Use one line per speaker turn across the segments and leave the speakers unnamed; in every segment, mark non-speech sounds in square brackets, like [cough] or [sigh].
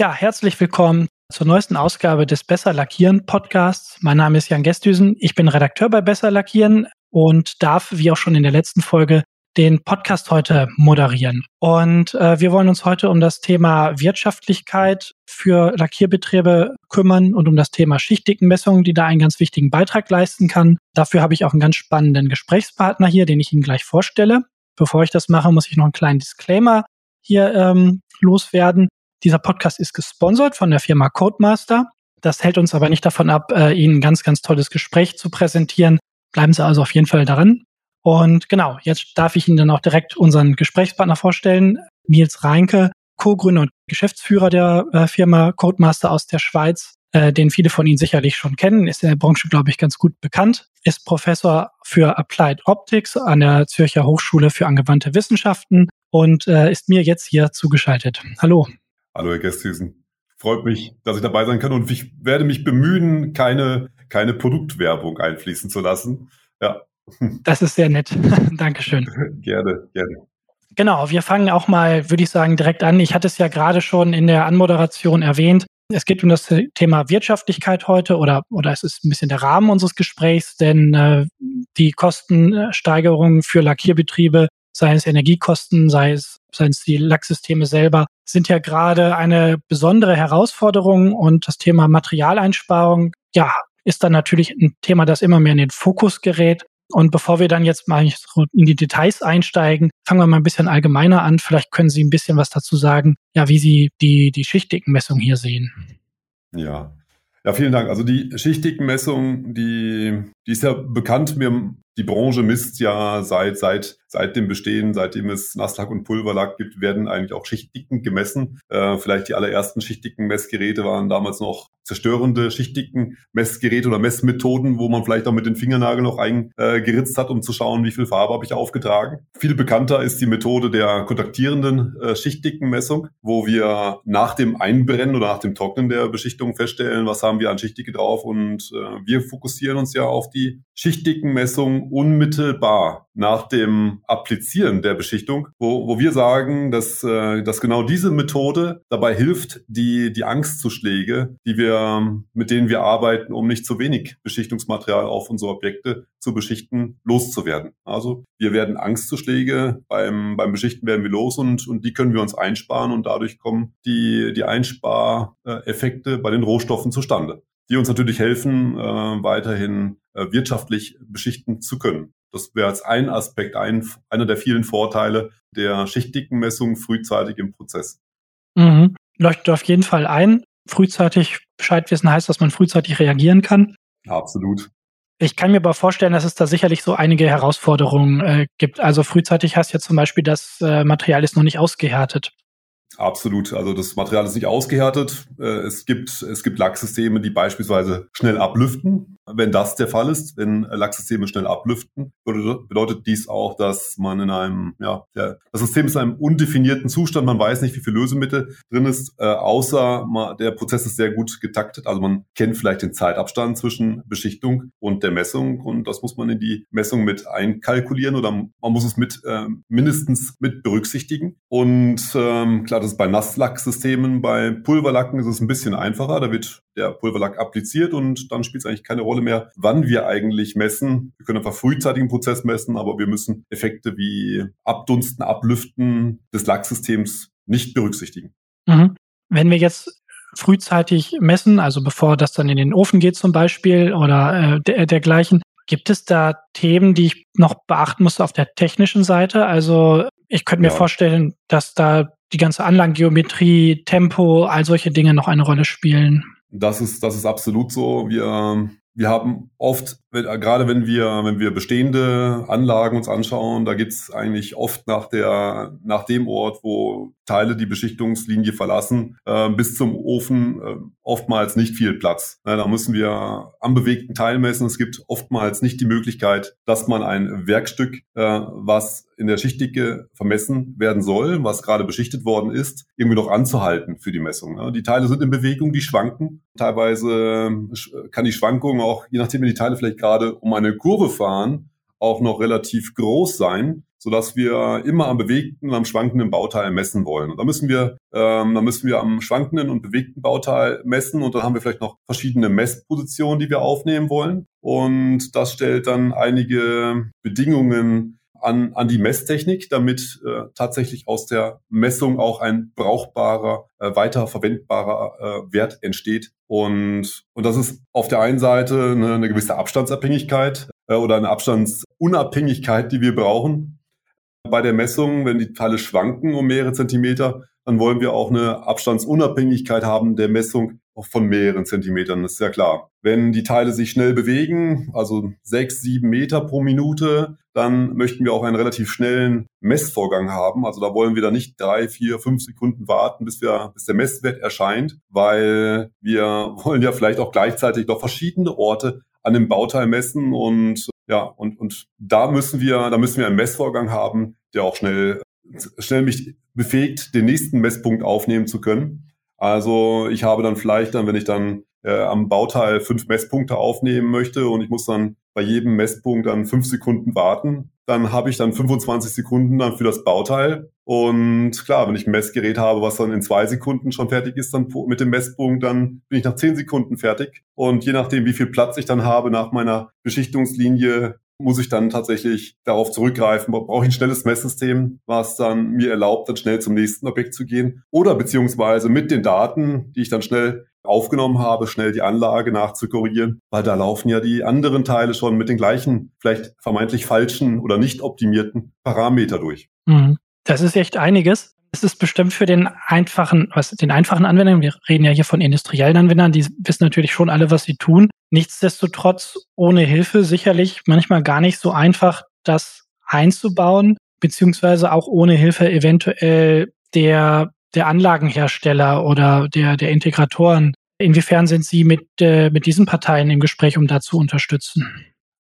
Ja, herzlich willkommen zur neuesten Ausgabe des Besser Lackieren Podcasts. Mein Name ist Jan Gestüsen. Ich bin Redakteur bei Besser Lackieren und darf, wie auch schon in der letzten Folge, den Podcast heute moderieren. Und äh, wir wollen uns heute um das Thema Wirtschaftlichkeit für Lackierbetriebe kümmern und um das Thema Schichtdickenmessung, die da einen ganz wichtigen Beitrag leisten kann. Dafür habe ich auch einen ganz spannenden Gesprächspartner hier, den ich Ihnen gleich vorstelle. Bevor ich das mache, muss ich noch einen kleinen Disclaimer hier ähm, loswerden. Dieser Podcast ist gesponsert von der Firma Codemaster. Das hält uns aber nicht davon ab, äh, Ihnen ein ganz, ganz tolles Gespräch zu präsentieren. Bleiben Sie also auf jeden Fall daran. Und genau, jetzt darf ich Ihnen dann auch direkt unseren Gesprächspartner vorstellen. Nils Reinke, Co-Gründer und Geschäftsführer der äh, Firma Codemaster aus der Schweiz, äh, den viele von Ihnen sicherlich schon kennen, ist in der Branche, glaube ich, ganz gut bekannt, ist Professor für Applied Optics an der Zürcher Hochschule für angewandte Wissenschaften und äh, ist mir jetzt hier zugeschaltet. Hallo.
Hallo, Herr Gästhüsen. Freut mich, dass ich dabei sein kann und ich werde mich bemühen, keine, keine Produktwerbung einfließen zu lassen. Ja. [laughs]
Das ist sehr nett. [laughs] Dankeschön.
gerne, gerne.
Genau, wir fangen auch mal, würde ich sagen, direkt an. Ich hatte es ja gerade schon in der Anmoderation erwähnt. Es geht um das Thema Wirtschaftlichkeit heute oder, oder es ist ein bisschen der Rahmen unseres Gesprächs, denn äh, die Kostensteigerungen für Lackierbetriebe, sei es Energiekosten, sei es, seien es die Lacksysteme selber, sind ja gerade eine besondere Herausforderung und das Thema Materialeinsparung, ja, ist dann natürlich ein Thema, das immer mehr in den Fokus gerät. Und bevor wir dann jetzt mal in die Details einsteigen, fangen wir mal ein bisschen allgemeiner an. Vielleicht können Sie ein bisschen was dazu sagen, ja, wie Sie die, die Schichtdickenmessung hier sehen.
Ja. Ja, vielen Dank. Also die Schichtdickenmessung, die, die ist ja bekannt. Mir die Branche misst ja seit, seit, seit dem Bestehen, seitdem es Nasslack und Pulverlack gibt, werden eigentlich auch Schichtdicken gemessen. Äh, vielleicht die allerersten schichtdicken Messgeräte waren damals noch zerstörende schichtdicken Messgeräte oder Messmethoden, wo man vielleicht auch mit den Fingernagel noch eingeritzt hat, um zu schauen, wie viel Farbe habe ich aufgetragen. Viel bekannter ist die Methode der kontaktierenden äh, schichtdicken Messung, wo wir nach dem Einbrennen oder nach dem Trocknen der Beschichtung feststellen, was haben wir an Schichtdicke drauf und äh, wir fokussieren uns ja auf die schichtdicken Messung unmittelbar nach dem Applizieren der Beschichtung, wo, wo wir sagen, dass, äh, dass genau diese Methode dabei hilft, die, die Angstzuschläge, die wir, mit denen wir arbeiten, um nicht zu wenig Beschichtungsmaterial auf unsere Objekte zu beschichten, loszuwerden. Also wir werden Angstzuschläge beim, beim Beschichten werden wir los und, und die können wir uns einsparen und dadurch kommen die, die Einspareffekte bei den Rohstoffen zustande die uns natürlich helfen, äh, weiterhin äh, wirtschaftlich beschichten zu können. Das wäre als ein Aspekt, ein, einer der vielen Vorteile der Schichtdickenmessung frühzeitig im Prozess.
Mhm. Leuchtet auf jeden Fall ein. Frühzeitig Bescheid wissen heißt, dass man frühzeitig reagieren kann.
Absolut.
Ich kann mir aber vorstellen, dass es da sicherlich so einige Herausforderungen äh, gibt. Also frühzeitig heißt ja zum Beispiel, das äh, Material ist noch nicht ausgehärtet.
Absolut. Also das Material ist nicht ausgehärtet. Äh, es gibt, es gibt Lacksysteme, die beispielsweise schnell ablüften. Wenn das der Fall ist, wenn Lacksysteme schnell ablüften, bedeutet dies auch, dass man in einem, ja, der, das System ist in einem undefinierten Zustand. Man weiß nicht, wie viel Lösemittel drin ist, äh, außer man, der Prozess ist sehr gut getaktet. Also man kennt vielleicht den Zeitabstand zwischen Beschichtung und der Messung und das muss man in die Messung mit einkalkulieren oder man muss es mit äh, mindestens mit berücksichtigen. Und ähm, klar, das ist bei Nasslacksystemen, bei Pulverlacken ist es ein bisschen einfacher. Da wird der Pulverlack appliziert und dann spielt es eigentlich keine Rolle mehr, wann wir eigentlich messen. Wir können einfach frühzeitig einen Prozess messen, aber wir müssen Effekte wie Abdunsten, Ablüften des Lacksystems nicht berücksichtigen.
Mhm. Wenn wir jetzt frühzeitig messen, also bevor das dann in den Ofen geht zum Beispiel oder äh, der, dergleichen, gibt es da Themen, die ich noch beachten muss auf der technischen Seite? Also ich könnte mir ja. vorstellen, dass da die ganze Anlagengeometrie, Tempo, all solche Dinge noch eine Rolle spielen.
Das ist, das ist absolut so. Wir, wir haben oft wenn, äh, gerade wenn wir, wenn wir bestehende Anlagen uns anschauen, da geht's eigentlich oft nach der, nach dem Ort, wo Teile die Beschichtungslinie verlassen, äh, bis zum Ofen äh, oftmals nicht viel Platz. Ja, da müssen wir am bewegten Teil messen. Es gibt oftmals nicht die Möglichkeit, dass man ein Werkstück, äh, was in der Schichtdicke vermessen werden soll, was gerade beschichtet worden ist, irgendwie noch anzuhalten für die Messung. Ja, die Teile sind in Bewegung, die schwanken. Teilweise äh, kann die Schwankung auch, je nachdem, wie die Teile vielleicht gerade um eine Kurve fahren, auch noch relativ groß sein, sodass wir immer am bewegten und am schwankenden Bauteil messen wollen. Und da müssen wir, ähm, da müssen wir am schwankenden und bewegten Bauteil messen und dann haben wir vielleicht noch verschiedene Messpositionen, die wir aufnehmen wollen. Und das stellt dann einige Bedingungen an, an die Messtechnik, damit äh, tatsächlich aus der Messung auch ein brauchbarer, äh, weiterverwendbarer äh, Wert entsteht. Und, und das ist auf der einen Seite eine, eine gewisse Abstandsabhängigkeit äh, oder eine Abstandsunabhängigkeit, die wir brauchen. Bei der Messung, wenn die Teile schwanken um mehrere Zentimeter, dann wollen wir auch eine Abstandsunabhängigkeit haben der Messung von mehreren Zentimetern, das ist ja klar. Wenn die Teile sich schnell bewegen, also sechs, sieben Meter pro Minute, dann möchten wir auch einen relativ schnellen Messvorgang haben. Also da wollen wir dann nicht drei, vier, fünf Sekunden warten, bis wir, bis der Messwert erscheint, weil wir [laughs] wollen ja vielleicht auch gleichzeitig noch verschiedene Orte an dem Bauteil messen und ja, und, und da müssen wir, da müssen wir einen Messvorgang haben, der auch schnell, schnell mich befähigt, den nächsten Messpunkt aufnehmen zu können. Also ich habe dann vielleicht dann, wenn ich dann äh, am Bauteil fünf Messpunkte aufnehmen möchte und ich muss dann bei jedem Messpunkt dann fünf Sekunden warten, dann habe ich dann 25 Sekunden dann für das Bauteil. Und klar, wenn ich ein Messgerät habe, was dann in zwei Sekunden schon fertig ist, dann mit dem Messpunkt, dann bin ich nach zehn Sekunden fertig. Und je nachdem, wie viel Platz ich dann habe nach meiner Beschichtungslinie, muss ich dann tatsächlich darauf zurückgreifen, brauche ich ein schnelles Messsystem, was dann mir erlaubt, dann schnell zum nächsten Objekt zu gehen oder beziehungsweise mit den Daten, die ich dann schnell aufgenommen habe, schnell die Anlage nachzukorrigieren, weil da laufen ja die anderen Teile schon mit den gleichen, vielleicht vermeintlich falschen oder nicht optimierten Parameter durch.
Mhm. Das ist echt einiges. Es ist bestimmt für den einfachen, was den einfachen Anwendern, wir reden ja hier von industriellen Anwendern, die wissen natürlich schon alle, was sie tun. Nichtsdestotrotz ohne Hilfe sicherlich manchmal gar nicht so einfach, das einzubauen, beziehungsweise auch ohne Hilfe eventuell der, der Anlagenhersteller oder der, der Integratoren. Inwiefern sind Sie mit, äh, mit diesen Parteien im Gespräch, um da zu unterstützen?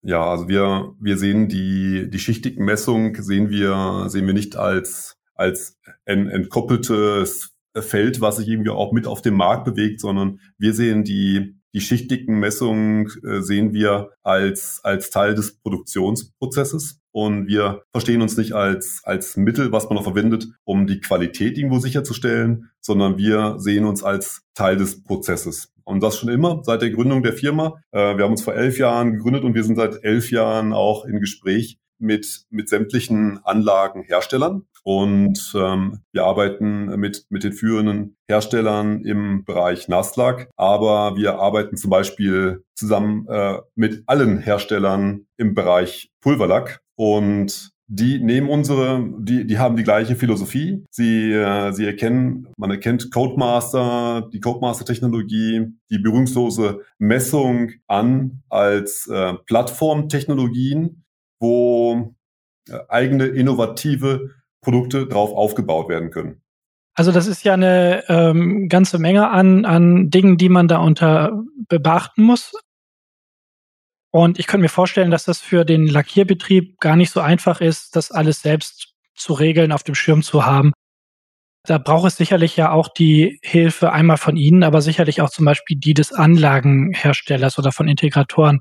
Ja, also wir, wir sehen die, die Schichtigmessung sehen wir, sehen wir nicht als, als ein entkoppeltes Feld, was sich irgendwie auch mit auf dem Markt bewegt, sondern wir sehen die, die schichtigen Messungen äh, sehen wir als, als Teil des Produktionsprozesses und wir verstehen uns nicht als, als Mittel, was man noch verwendet, um die Qualität irgendwo sicherzustellen, sondern wir sehen uns als Teil des Prozesses. Und das schon immer, seit der Gründung der Firma. Äh, wir haben uns vor elf Jahren gegründet und wir sind seit elf Jahren auch in Gespräch mit, mit sämtlichen Anlagenherstellern. Und ähm, wir arbeiten mit, mit den führenden Herstellern im Bereich Naslack, aber wir arbeiten zum Beispiel zusammen äh, mit allen Herstellern im Bereich Pulverlack. Und die nehmen unsere, die, die haben die gleiche Philosophie. Sie, äh, sie erkennen, man erkennt Codemaster, die Codemaster-Technologie, die berührungslose Messung an als äh, Plattformtechnologien, wo äh, eigene innovative Produkte drauf aufgebaut werden können.
Also das ist ja eine ähm, ganze Menge an, an Dingen, die man da unter beachten muss. Und ich könnte mir vorstellen, dass das für den Lackierbetrieb gar nicht so einfach ist, das alles selbst zu regeln, auf dem Schirm zu haben. Da braucht es sicherlich ja auch die Hilfe einmal von Ihnen, aber sicherlich auch zum Beispiel die des Anlagenherstellers oder von Integratoren.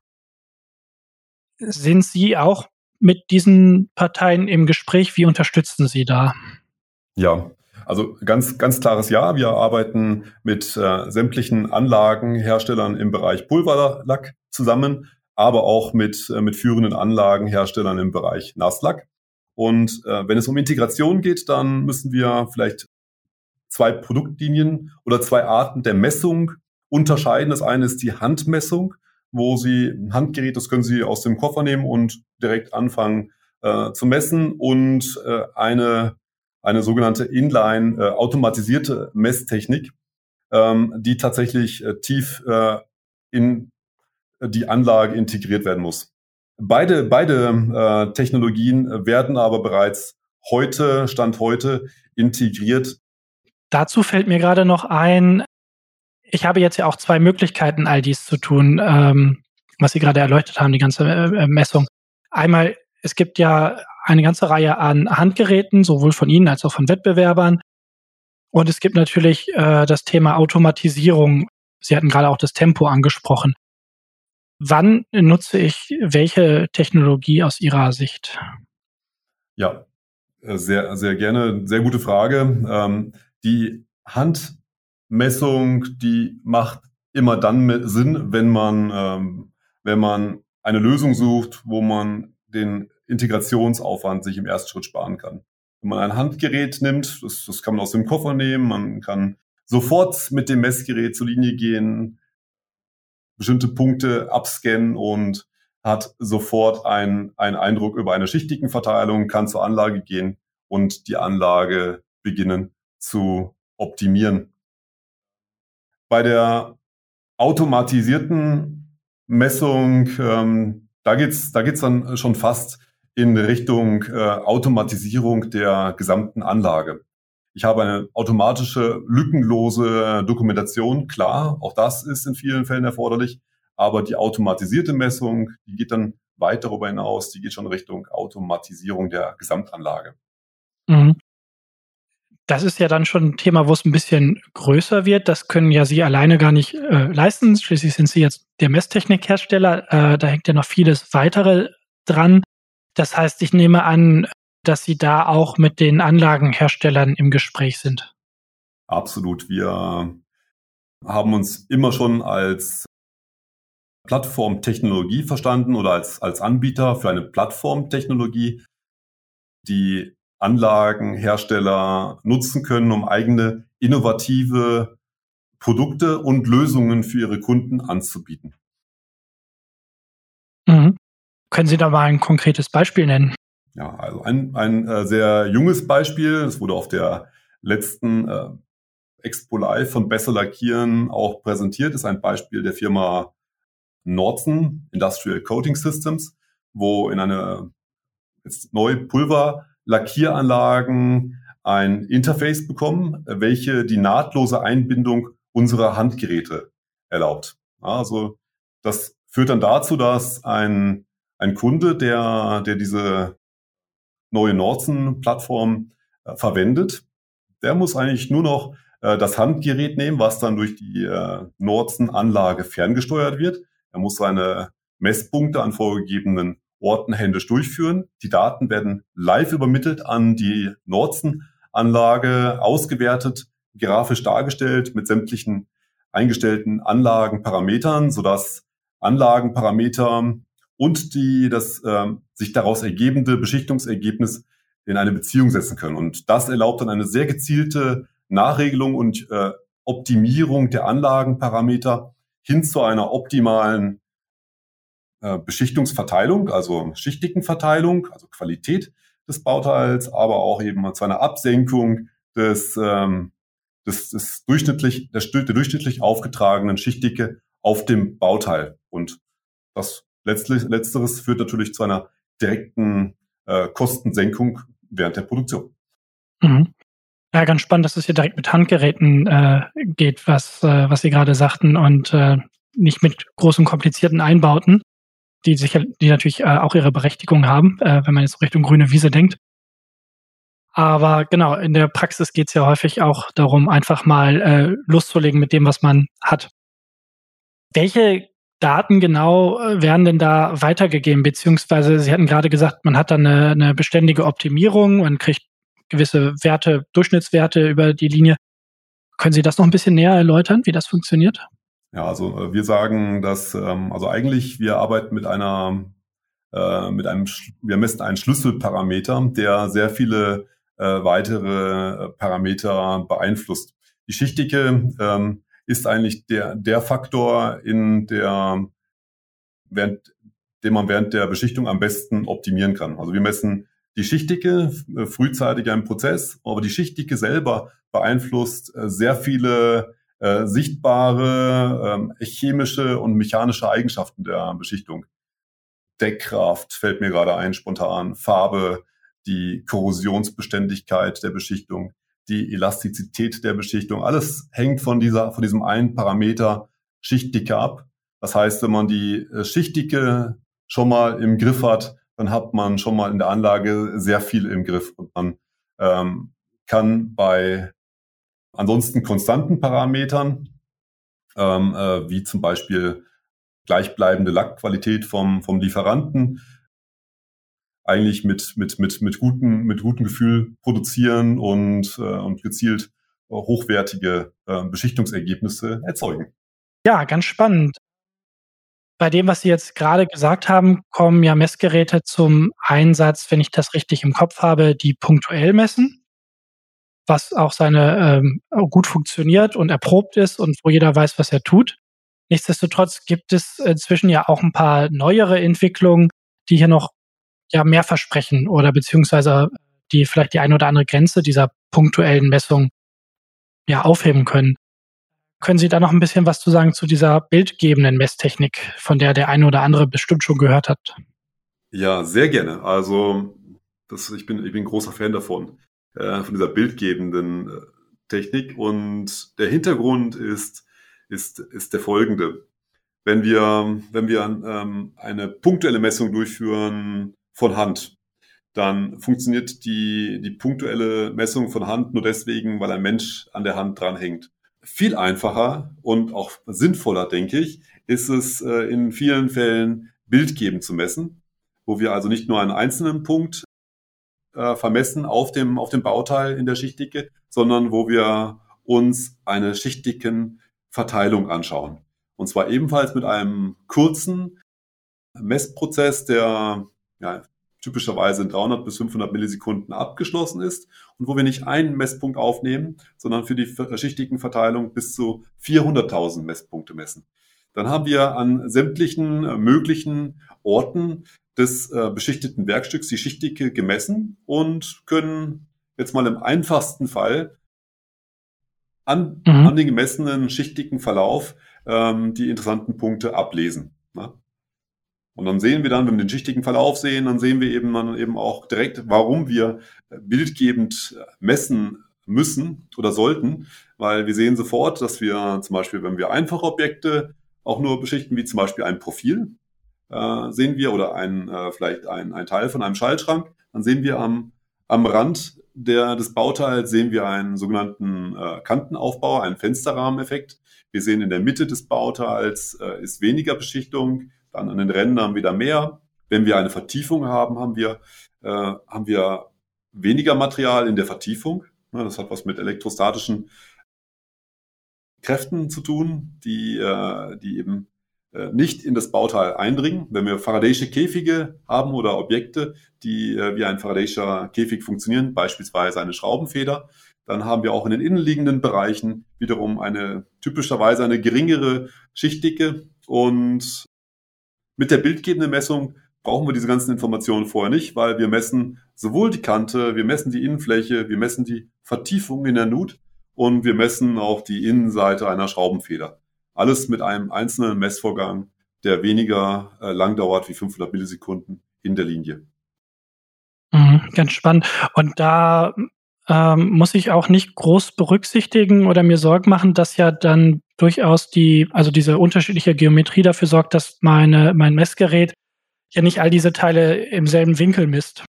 Sind Sie auch mit diesen Parteien im Gespräch? Wie unterstützen Sie da?
Ja, also ganz, ganz klares Ja. Wir arbeiten mit äh, sämtlichen Anlagenherstellern im Bereich Pulverlack zusammen, aber auch mit, äh, mit führenden Anlagenherstellern im Bereich Nasslack. Und äh, wenn es um Integration geht, dann müssen wir vielleicht zwei Produktlinien oder zwei Arten der Messung unterscheiden. Das eine ist die Handmessung wo Sie ein Handgerät, das können Sie aus dem Koffer nehmen und direkt anfangen äh, zu messen und äh, eine, eine sogenannte Inline äh, automatisierte Messtechnik, ähm, die tatsächlich äh, tief äh, in die Anlage integriert werden muss. Beide, beide äh, Technologien werden aber bereits heute, Stand heute, integriert.
Dazu fällt mir gerade noch ein, ich habe jetzt ja auch zwei Möglichkeiten, all dies zu tun, ähm, was Sie gerade erleuchtet haben, die ganze äh, äh, Messung. Einmal, es gibt ja eine ganze Reihe an Handgeräten, sowohl von Ihnen als auch von Wettbewerbern. Und es gibt natürlich äh, das Thema Automatisierung. Sie hatten gerade auch das Tempo angesprochen. Wann nutze ich welche Technologie aus Ihrer Sicht?
Ja, äh, sehr, sehr gerne. Sehr gute Frage. Ähm, die Handmessung, die macht immer dann Sinn, wenn man, ähm, wenn man eine Lösung sucht, wo man den Integrationsaufwand sich im ersten Schritt sparen kann. Wenn man ein Handgerät nimmt, das, das kann man aus dem Koffer nehmen, man kann sofort mit dem Messgerät zur Linie gehen, bestimmte Punkte abscannen und hat sofort einen Eindruck über eine schichtigen Verteilung, kann zur Anlage gehen und die Anlage beginnen zu optimieren. Bei der automatisierten Messung, ähm, da geht's, da geht's dann schon fast in Richtung äh, Automatisierung der gesamten Anlage. Ich habe eine automatische, lückenlose Dokumentation, klar, auch das ist in vielen Fällen erforderlich, aber die automatisierte Messung, die geht dann weit darüber hinaus, die geht schon Richtung Automatisierung der Gesamtanlage. Mhm.
Das ist ja dann schon ein Thema, wo es ein bisschen größer wird. Das können ja Sie alleine gar nicht äh, leisten. Schließlich sind Sie jetzt der Messtechnikhersteller. Äh, da hängt ja noch vieles weitere dran. Das heißt, ich nehme an, dass Sie da auch mit den Anlagenherstellern im Gespräch sind.
Absolut. Wir haben uns immer schon als Plattformtechnologie verstanden oder als, als Anbieter für eine Plattformtechnologie, die Anlagenhersteller nutzen können, um eigene innovative Produkte und Lösungen für ihre Kunden anzubieten.
Mhm. Können Sie da mal ein konkretes Beispiel nennen?
Ja, also ein, ein äh, sehr junges Beispiel, es wurde auf der letzten äh, Expo Live von Besser Lackieren auch präsentiert, ist ein Beispiel der Firma Nordson Industrial Coating Systems, wo in eine jetzt neue Pulverlackieranlagen ein Interface bekommen, welche die nahtlose Einbindung unserer Handgeräte erlaubt. Also das führt dann dazu, dass ein, ein Kunde, der, der diese neue Nordson-Plattform äh, verwendet, der muss eigentlich nur noch äh, das Handgerät nehmen, was dann durch die äh, Nordson-Anlage ferngesteuert wird. Er muss seine Messpunkte an vorgegebenen Orten händisch durchführen. Die Daten werden live übermittelt an die Nordson-Anlage, ausgewertet, grafisch dargestellt mit sämtlichen eingestellten Anlagenparametern, sodass Anlagenparameter und die das äh, sich daraus ergebende Beschichtungsergebnis in eine Beziehung setzen können. Und das erlaubt dann eine sehr gezielte Nachregelung und äh, Optimierung der Anlagenparameter hin zu einer optimalen äh, Beschichtungsverteilung, also Schichtigenverteilung, also Qualität des Bauteils, aber auch eben zu einer Absenkung des, ähm, des, des durchschnittlich, der, der durchschnittlich aufgetragenen Schichtdicke auf dem Bauteil. Und das letztlich, letzteres führt natürlich zu einer direkten äh, Kostensenkung während der Produktion.
Mhm. Ja, ganz spannend, dass es hier direkt mit Handgeräten äh, geht, was, äh, was Sie gerade sagten und äh, nicht mit großen komplizierten Einbauten, die sicher, die natürlich äh, auch ihre Berechtigung haben, äh, wenn man jetzt Richtung grüne Wiese denkt. Aber genau, in der Praxis geht es ja häufig auch darum, einfach mal äh, loszulegen mit dem, was man hat. Welche Daten genau äh, werden denn da weitergegeben? Beziehungsweise Sie hatten gerade gesagt, man hat dann eine, eine beständige Optimierung, man kriegt gewisse Werte, Durchschnittswerte über die Linie. Können Sie das noch ein bisschen näher erläutern, wie das funktioniert?
Ja, also äh, wir sagen, dass ähm, also eigentlich wir arbeiten mit einer äh, mit einem wir messen einen Schlüsselparameter, der sehr viele äh, weitere äh, Parameter beeinflusst. Die Schichtdicke ähm, ist eigentlich der, der Faktor, in der, während, den man während der Beschichtung am besten optimieren kann. Also wir messen die Schichtdicke äh, frühzeitig im Prozess, aber die Schichtdicke selber beeinflusst sehr viele äh, sichtbare äh, chemische und mechanische Eigenschaften der Beschichtung. Deckkraft fällt mir gerade ein, spontan, Farbe, die Korrosionsbeständigkeit der Beschichtung, die Elastizität der Beschichtung. Alles hängt von dieser, von diesem einen Parameter Schichtdicke ab. Das heißt, wenn man die äh, Schichtdicke schon mal im Griff hat, dann hat man schon mal in der Anlage sehr viel im Griff und man ähm, kann bei ansonsten konstanten Parametern, ähm, äh, wie zum Beispiel gleichbleibende Lackqualität vom, vom Lieferanten eigentlich mit, mit, mit, mit, gutem, mit gutem Gefühl produzieren und, äh, und gezielt hochwertige äh, Beschichtungsergebnisse erzeugen.
Ja, ganz spannend. Bei dem, was Sie jetzt gerade gesagt haben, kommen ja Messgeräte zum Einsatz, wenn ich das richtig im Kopf habe, die punktuell messen, was auch seine ähm, gut funktioniert und erprobt ist und wo jeder weiß, was er tut. Nichtsdestotrotz gibt es inzwischen ja auch ein paar neuere Entwicklungen, die hier noch ja mehr versprechen oder beziehungsweise die vielleicht die eine oder andere Grenze dieser punktuellen Messung ja aufheben können. Können Sie da noch ein bisschen was zu sagen zu dieser bildgebenden Messtechnik, von der der eine oder andere bestimmt schon gehört hat?
Ja, sehr gerne. Also das, ich, bin, ich bin großer Fan davon, äh, von dieser bildgebenden äh, Technik. Und der Hintergrund ist, ist, ist der folgende. Wenn wir, wenn wir ähm, eine punktuelle Messung durchführen von Hand, dann funktioniert die, die punktuelle Messung von Hand nur deswegen, weil ein Mensch an der Hand dranhängt. Viel einfacher und auch sinnvoller, denke ich, ist es äh, in vielen Fällen bildgebend zu messen, wo wir also nicht nur einen einzelnen Punkt äh, vermessen auf dem, auf dem Bauteil in der Schichtdicke, sondern wo wir uns eine schichtdicken Verteilung anschauen. Und zwar ebenfalls mit einem kurzen Messprozess, der ja, typischerweise in 300 bis 500 Millisekunden abgeschlossen ist und wo wir nicht einen Messpunkt aufnehmen, sondern für die schichtigen Verteilung bis zu 400.000 Messpunkte messen. Dann haben wir an sämtlichen äh, möglichen Orten des äh, beschichteten Werkstücks die Schichtdicke gemessen und können jetzt mal im einfachsten Fall an, mhm. an den gemessenen schichtdicken Verlauf ähm, die interessanten Punkte ablesen. Ne? Und dann sehen wir dann, wenn wir den schichtigen Verlauf sehen, dann sehen wir eben dann eben auch direkt, warum wir bildgebend messen müssen oder sollten, weil wir sehen sofort, dass wir zum Beispiel, wenn wir einfache Objekte auch nur beschichten, wie zum Beispiel ein Profil, äh, sehen wir oder ein, äh, vielleicht ein, ein Teil von einem Schaltschrank, dann sehen wir am, am Rand der, des Bauteils sehen wir einen sogenannten äh, Kantenaufbau, einen Fensterrahmeneffekt. Wir sehen in der Mitte des Bauteils äh, ist weniger Beschichtung, dann an den Rändern wieder mehr. Wenn wir eine Vertiefung haben, haben wir, äh, haben wir weniger Material in der Vertiefung. Das hat was mit elektrostatischen Kräften zu tun, die, äh, die eben nicht in das Bauteil eindringen. Wenn wir Faraday'sche Käfige haben oder Objekte, die äh, wie ein Faraday'scher Käfig funktionieren, beispielsweise eine Schraubenfeder, dann haben wir auch in den innenliegenden Bereichen wiederum eine typischerweise eine geringere Schichtdicke und mit der bildgebenden Messung brauchen wir diese ganzen Informationen vorher nicht, weil wir messen sowohl die Kante, wir messen die Innenfläche, wir messen die Vertiefung in der Nut und wir messen auch die Innenseite einer Schraubenfeder. Alles mit einem einzelnen Messvorgang, der weniger äh, lang dauert wie 500 Millisekunden in der Linie.
Mhm, ganz spannend. Und da ähm, muss ich auch nicht groß berücksichtigen oder mir Sorgen machen, dass ja dann durchaus die, also diese unterschiedliche Geometrie dafür sorgt, dass meine, mein Messgerät ja nicht all diese Teile im selben Winkel misst.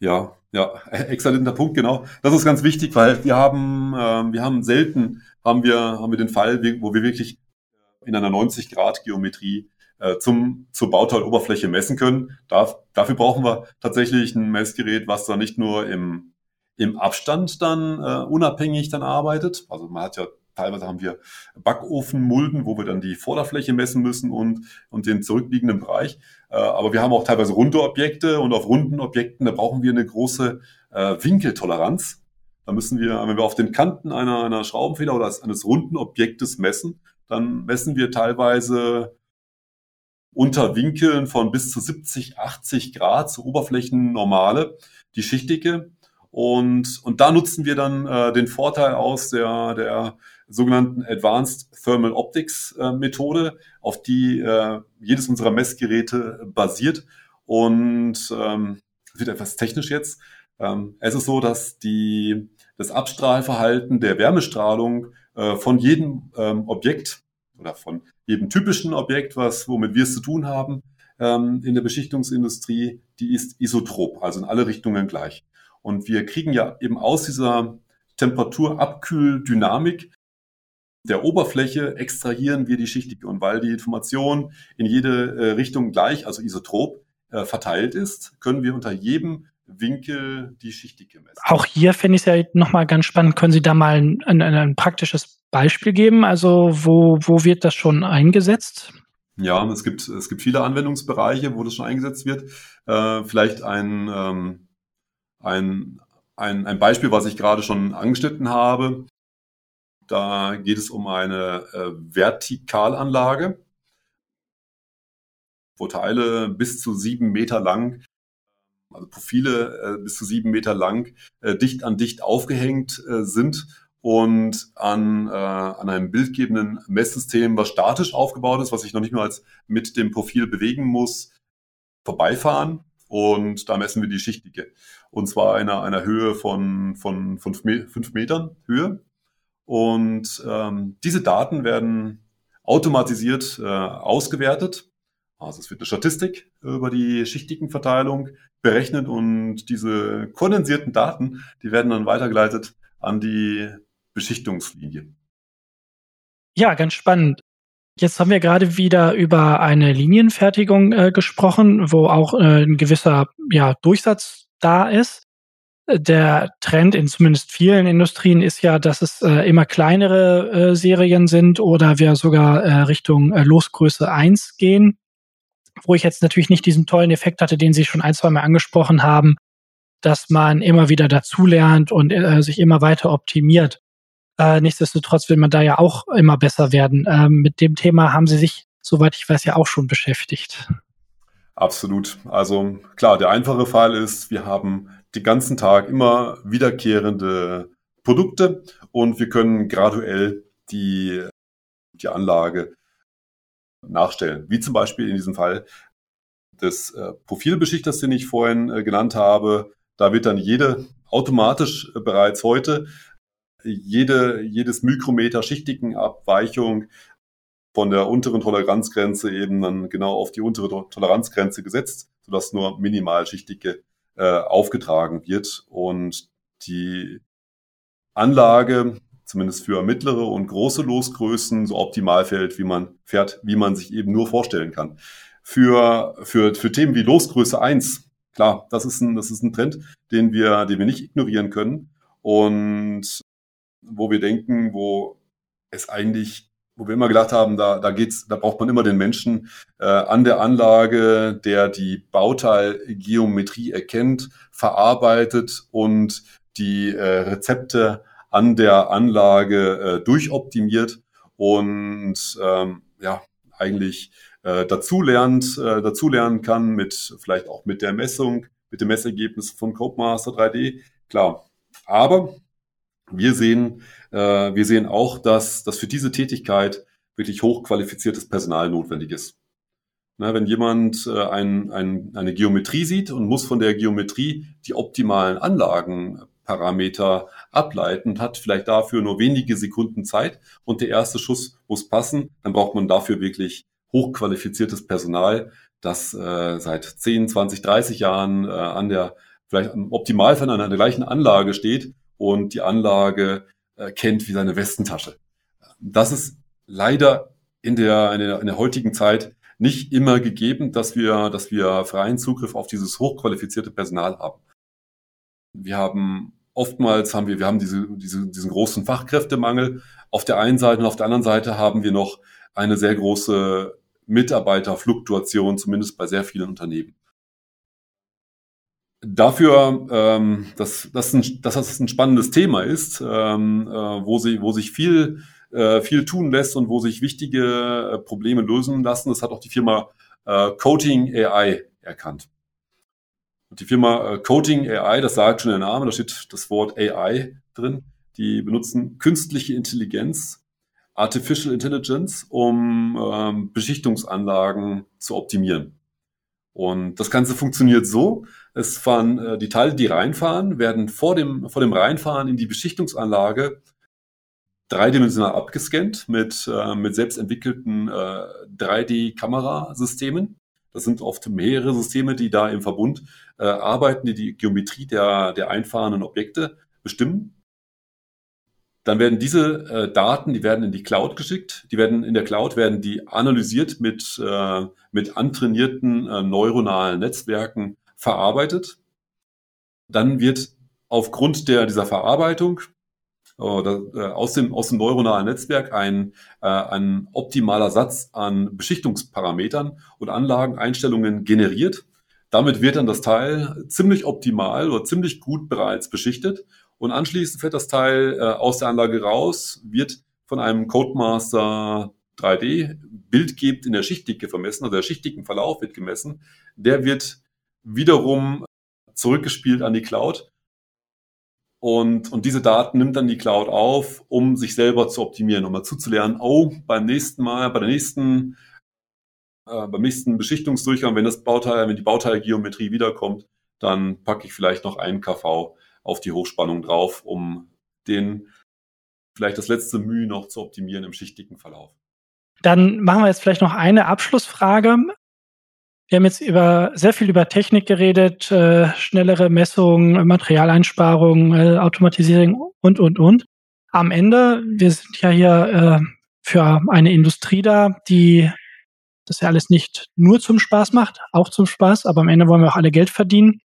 Ja, ja, [laughs] exzellenter Punkt, genau. Das ist ganz wichtig, weil wir haben, äh, wir haben selten, haben wir, haben wir den Fall, wo wir wirklich in einer 90-Grad-Geometrie äh, zum, zur Bauteiloberfläche messen können. Da, dafür brauchen wir tatsächlich ein Messgerät, was da nicht nur im, im Abstand dann äh, unabhängig dann arbeitet. Also man hat ja Teilweise haben wir Backofenmulden, wo wir dann die Vorderfläche messen müssen und, und den zurückliegenden Bereich. Äh, aber wir haben auch teilweise runde Objekte und auf runden Objekten, da brauchen wir eine große äh, Winkeltoleranz. Da müssen wir, wenn wir auf den Kanten einer, einer Schraubenfeder oder eines runden Objektes messen, dann messen wir teilweise unter Winkeln von bis zu 70, 80 Grad, so Oberflächennormale, die Schichtdicke. Und, und da nutzen wir dann äh, den Vorteil aus der, der sogenannten Advanced Thermal Optics äh, Methode, auf die äh, jedes unserer Messgeräte basiert. Und ähm, wird etwas technisch jetzt. Ähm, es ist so, dass die, das Abstrahlverhalten der Wärmestrahlung äh, von jedem ähm, Objekt oder von jedem typischen Objekt, was womit wir es zu tun haben, ähm, in der Beschichtungsindustrie, die ist isotrop, also in alle Richtungen gleich. Und wir kriegen ja eben aus dieser Temperaturabkühldynamik der Oberfläche extrahieren wir die Schichtige. Und weil die Information in jede äh, Richtung gleich, also isotrop, äh, verteilt ist, können wir unter jedem Winkel die Schichtige messen.
Auch hier finde ich es ja nochmal ganz spannend. Können Sie da mal ein, ein, ein, praktisches Beispiel geben? Also wo, wo wird das schon eingesetzt?
Ja, es gibt, es gibt viele Anwendungsbereiche, wo das schon eingesetzt wird. Äh, vielleicht ein, ähm, ein, ein, ein Beispiel, was ich gerade schon angeschnitten habe. Da geht es um eine äh, Vertikalanlage, wo Teile bis zu sieben Meter lang, also Profile äh, bis zu sieben Meter lang, äh, dicht an dicht aufgehängt äh, sind und an, äh, an einem bildgebenden Messsystem, was statisch aufgebaut ist, was ich noch nicht mal als mit dem Profil bewegen muss, vorbeifahren. Und da messen wir die Schichtdicke. Und zwar in einer, einer Höhe von, von, von fünf Metern Höhe. Und ähm, diese Daten werden automatisiert äh, ausgewertet. Also es wird eine Statistik über die Schichtdickenverteilung berechnet und diese kondensierten Daten, die werden dann weitergeleitet an die Beschichtungslinie.
Ja, ganz spannend. Jetzt haben wir gerade wieder über eine Linienfertigung äh, gesprochen, wo auch äh, ein gewisser ja, Durchsatz da ist der Trend in zumindest vielen Industrien ist ja, dass es äh, immer kleinere äh, Serien sind oder wir sogar äh, Richtung äh, Losgröße 1 gehen, wo ich jetzt natürlich nicht diesen tollen Effekt hatte, den Sie schon ein, zwei Mal angesprochen haben, dass man immer wieder dazulernt und äh, sich immer weiter optimiert. Äh, nichtsdestotrotz will man da ja auch immer besser werden. Ähm, mit dem Thema haben Sie sich, soweit ich weiß, ja auch schon beschäftigt.
Absolut. Also klar, der einfache Fall ist, wir haben den ganzen Tag immer wiederkehrende Produkte und wir können graduell die, die Anlage nachstellen. Wie zum Beispiel in diesem Fall des äh, Profilbeschichters, den ich vorhin äh, genannt habe. Da wird dann jede automatisch äh, bereits heute jede, jedes Mikrometer Schichtigenabweichung von der unteren Toleranzgrenze eben dann genau auf die untere Toleranzgrenze gesetzt, sodass nur minimalschichtige äh, aufgetragen wird und die Anlage zumindest für mittlere und große Losgrößen so optimal fällt, wie man fährt, wie man sich eben nur vorstellen kann. Für, für, für Themen wie Losgröße 1, klar, das ist ein, das ist ein Trend, den wir, den wir nicht ignorieren können und wo wir denken, wo es eigentlich wo wir immer gedacht haben, da, da geht's, da braucht man immer den Menschen äh, an der Anlage, der die Bauteilgeometrie erkennt, verarbeitet und die äh, Rezepte an der Anlage äh, durchoptimiert und ähm, ja eigentlich äh, dazulernt, äh, dazulernen kann mit vielleicht auch mit der Messung, mit dem Messergebnis von Copemaster 3D. Klar, aber wir sehen, äh, wir sehen auch, dass, dass für diese Tätigkeit wirklich hochqualifiziertes Personal notwendig ist. Na, wenn jemand äh, ein, ein, eine Geometrie sieht und muss von der Geometrie die optimalen Anlagenparameter ableiten hat vielleicht dafür nur wenige Sekunden Zeit und der erste Schuss muss passen, dann braucht man dafür wirklich hochqualifiziertes Personal, das äh, seit 10, 20, 30 Jahren äh, an der, vielleicht im Optimalfall an der gleichen Anlage steht und die Anlage äh, kennt wie seine Westentasche. Das ist leider in der, in der, in der heutigen Zeit nicht immer gegeben, dass wir, dass wir freien Zugriff auf dieses hochqualifizierte Personal haben. Wir haben oftmals haben wir, wir haben diese, diese, diesen großen Fachkräftemangel auf der einen Seite und auf der anderen Seite haben wir noch eine sehr große Mitarbeiterfluktuation, zumindest bei sehr vielen Unternehmen. Dafür, ähm, dass, dass, ein, dass das ein spannendes Thema ist, ähm, äh, wo, sie, wo sich viel, äh, viel tun lässt und wo sich wichtige äh, Probleme lösen lassen, das hat auch die Firma äh, Coating AI erkannt. Die Firma äh, Coating AI, das sagt schon der Name, da steht das Wort AI drin, die benutzen künstliche Intelligenz, Artificial Intelligence, um ähm, Beschichtungsanlagen zu optimieren. Und das Ganze funktioniert so, es fahren äh, die Teile, die reinfahren, werden vor dem, vor dem Reinfahren in die Beschichtungsanlage dreidimensional abgescannt mit, äh, mit selbst entwickelten äh, 3D-Kamerasystemen. Das sind oft mehrere Systeme, die da im Verbund äh, arbeiten, die die Geometrie der, der einfahrenden Objekte bestimmen. Dann werden diese äh, Daten, die werden in die Cloud geschickt. Die werden in der Cloud werden die analysiert mit, äh, mit antrainierten äh, neuronalen Netzwerken verarbeitet. Dann wird aufgrund der, dieser Verarbeitung oder, äh, aus, dem, aus dem neuronalen Netzwerk ein, äh, ein optimaler Satz an Beschichtungsparametern und Anlageneinstellungen generiert. Damit wird dann das Teil ziemlich optimal oder ziemlich gut bereits beschichtet und anschließend fährt das Teil äh, aus der Anlage raus, wird von einem Codemaster 3D bildgebend in der Schichtdicke vermessen, also der Schichtdickenverlauf wird gemessen. Der wird wiederum zurückgespielt an die Cloud und, und diese Daten nimmt dann die Cloud auf, um sich selber zu optimieren, um mal zuzulernen, oh, beim nächsten Mal, bei der nächsten, äh, beim nächsten Beschichtungsdurchgang, wenn das Bauteil, wenn die Bauteilgeometrie wiederkommt, dann packe ich vielleicht noch einen KV auf die Hochspannung drauf, um den vielleicht das letzte Mühe noch zu optimieren im schichtigen Verlauf.
Dann machen wir jetzt vielleicht noch eine Abschlussfrage. Wir haben jetzt über sehr viel über Technik geredet, äh, schnellere Messungen, Materialeinsparungen, äh, Automatisierung und, und, und. Am Ende, wir sind ja hier äh, für eine Industrie da, die das ja alles nicht nur zum Spaß macht, auch zum Spaß, aber am Ende wollen wir auch alle Geld verdienen.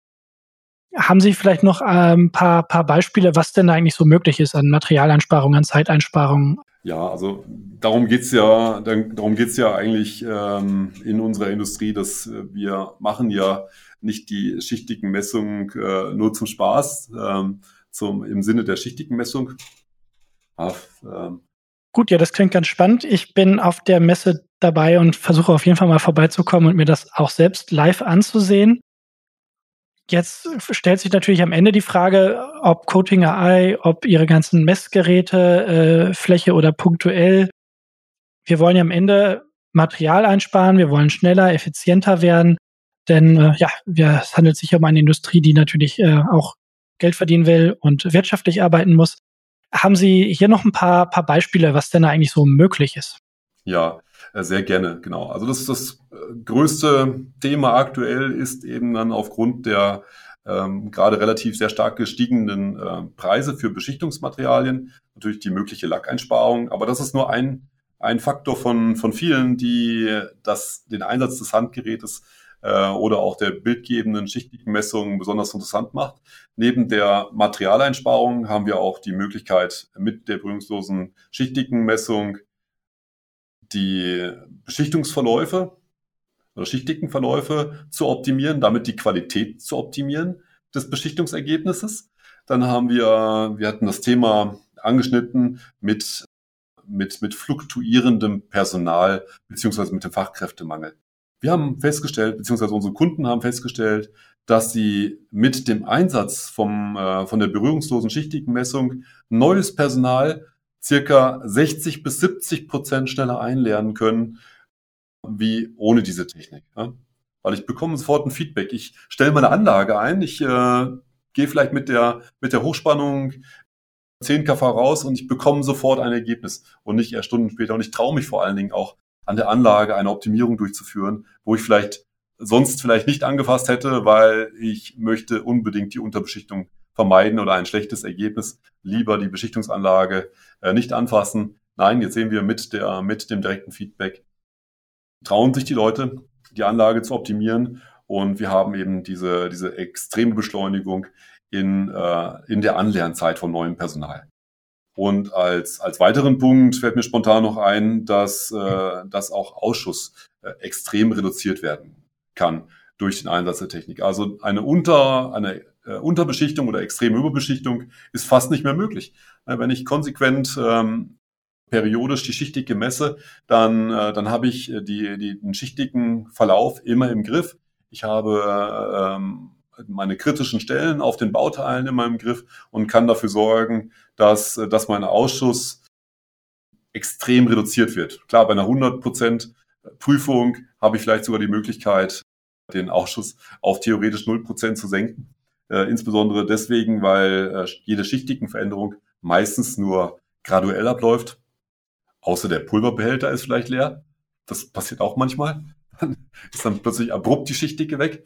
Haben Sie vielleicht noch ein ähm, paar, paar Beispiele, was denn da eigentlich so möglich ist an Materialeinsparungen, an Zeiteinsparungen?
Ja, also darum geht's ja, darum geht's ja eigentlich ähm, in unserer Industrie, dass wir machen ja nicht die schichtigen Messungen äh, nur zum Spaß, ähm, zum, im Sinne der schichtigen Messung.
Ach, ähm. Gut, ja, das klingt ganz spannend. Ich bin auf der Messe dabei und versuche auf jeden Fall mal vorbeizukommen und mir das auch selbst live anzusehen. Jetzt stellt sich natürlich am Ende die Frage, ob Coating AI, ob ihre ganzen Messgeräte, äh, Fläche oder punktuell. Wir wollen ja am Ende Material einsparen, wir wollen schneller, effizienter werden, denn äh, ja, wir, es handelt sich um eine Industrie, die natürlich äh, auch Geld verdienen will und wirtschaftlich arbeiten muss. Haben Sie hier noch ein paar, paar Beispiele, was denn da eigentlich so möglich ist?
Ja, sehr gerne, genau. Also das, das äh, größte Thema aktuell ist eben dann aufgrund der ähm, gerade relativ sehr stark gestiegenen äh, Preise für Beschichtungsmaterialien natürlich die mögliche Lackeinsparung. Aber das ist nur ein, ein Faktor von, von vielen, die das, den Einsatz des Handgerätes äh, oder auch der bildgebenden schichtigen Messung besonders interessant macht. Neben der Materialeinsparung haben wir auch die Möglichkeit, mit der berührungslosen schichtigen Messung die Beschichtungsverläufe oder Schichtdickenverläufe zu optimieren, damit die Qualität zu optimieren des Beschichtungsergebnisses. Dann haben wir, wir hatten das Thema angeschnitten mit, mit, mit fluktuierendem Personal beziehungsweise mit dem Fachkräftemangel. Wir haben festgestellt, beziehungsweise unsere Kunden haben festgestellt, dass sie mit dem Einsatz vom, äh, von der berührungslosen Schichtdickenmessung neues Personal circa 60 bis 70 Prozent schneller einlernen können, wie ohne diese Technik. Ja? Weil ich bekomme sofort ein Feedback. Ich stelle meine Anlage ein, ich äh, gehe vielleicht mit der, mit der Hochspannung 10 kV raus und ich bekomme sofort ein Ergebnis und nicht erst Stunden später. Und ich traue mich vor allen Dingen auch an der Anlage eine Optimierung durchzuführen, wo ich vielleicht sonst vielleicht nicht angefasst hätte, weil ich möchte unbedingt die Unterbeschichtung vermeiden oder ein schlechtes Ergebnis. Lieber die Beschichtungsanlage äh, nicht anfassen. Nein, jetzt sehen wir mit, der, mit dem direkten Feedback, trauen sich die Leute, die Anlage zu optimieren. Und wir haben eben diese, diese extreme Beschleunigung in, äh, in der Anlernzeit von neuem Personal. Und als, als weiteren Punkt fällt mir spontan noch ein, dass, äh, dass auch Ausschuss äh, extrem reduziert werden kann durch den Einsatz der Technik. Also eine Unter, eine äh, Unterbeschichtung oder extreme Überbeschichtung ist fast nicht mehr möglich. Äh, wenn ich konsequent ähm, periodisch die Schichtdicke messe, dann, äh, dann habe ich äh, die, die, den schichtigen Verlauf immer im Griff. Ich habe äh, ähm, meine kritischen Stellen auf den Bauteilen immer im Griff und kann dafür sorgen, dass, äh, dass mein Ausschuss extrem reduziert wird. Klar, bei einer 100% Prüfung habe ich vielleicht sogar die Möglichkeit, den Ausschuss auf theoretisch 0% zu senken. Äh, insbesondere deswegen, weil äh, jede Schichtigenveränderung meistens nur graduell abläuft. Außer der Pulverbehälter ist vielleicht leer. Das passiert auch manchmal. Dann [laughs] ist dann plötzlich abrupt die Schichtdicke weg.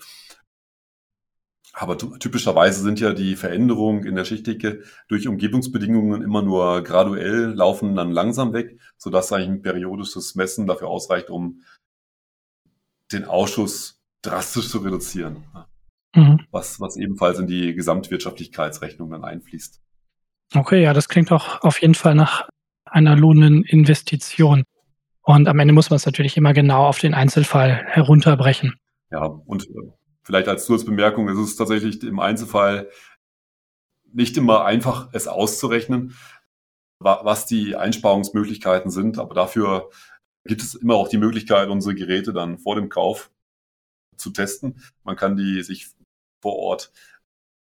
Aber typischerweise sind ja die Veränderungen in der Schichtdicke durch Umgebungsbedingungen immer nur graduell, laufen dann langsam weg, sodass eigentlich ein periodisches Messen dafür ausreicht, um den Ausschuss drastisch zu reduzieren. Mhm. Was, was ebenfalls in die Gesamtwirtschaftlichkeitsrechnung dann einfließt.
Okay, ja, das klingt auch auf jeden Fall nach einer lohnenden Investition. Und am Ende muss man es natürlich immer genau auf den Einzelfall herunterbrechen.
Ja, und äh, vielleicht als Zusatzbemerkung, es ist tatsächlich im Einzelfall nicht immer einfach, es auszurechnen, was die Einsparungsmöglichkeiten sind. Aber dafür gibt es immer auch die Möglichkeit, unsere Geräte dann vor dem Kauf zu testen. Man kann die sich vor Ort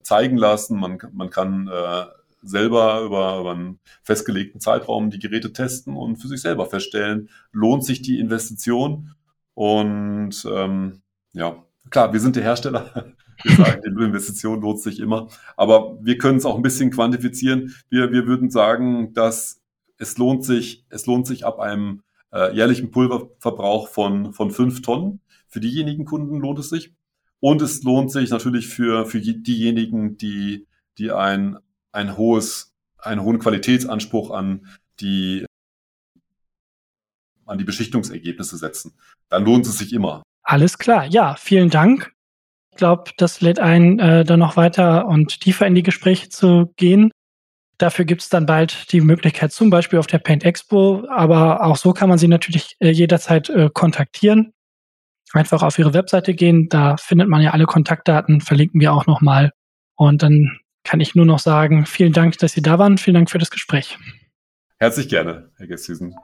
zeigen lassen. Man, man kann äh, selber über, über einen festgelegten Zeitraum die Geräte testen und für sich selber feststellen, lohnt sich die Investition. Und ähm, ja, klar, wir sind der Hersteller. [laughs] Wir sagen, die Investition lohnt sich immer. Aber wir können es auch ein bisschen quantifizieren. Wir, wir würden sagen, dass es lohnt sich, es lohnt sich ab einem äh, jährlichen Pulververbrauch von, von fünf Tonnen. Für diejenigen Kunden lohnt es sich. Und es lohnt sich natürlich für, für diejenigen, die, die ein, ein hohes, einen hohen Qualitätsanspruch an die, an die Beschichtungsergebnisse setzen. Dann lohnt es sich immer.
Alles klar. Ja, vielen Dank. Ich glaube, das lädt ein, äh, dann noch weiter und tiefer in die Gespräche zu gehen. Dafür gibt es dann bald die Möglichkeit, zum Beispiel auf der Paint Expo, aber auch so kann man sie natürlich äh, jederzeit äh, kontaktieren einfach auf ihre Webseite gehen. Da findet man ja alle Kontaktdaten, verlinken wir auch nochmal. Und dann kann ich nur noch sagen, vielen Dank, dass Sie da waren. Vielen Dank für das Gespräch.
Herzlich gerne, Herr Gesthusen.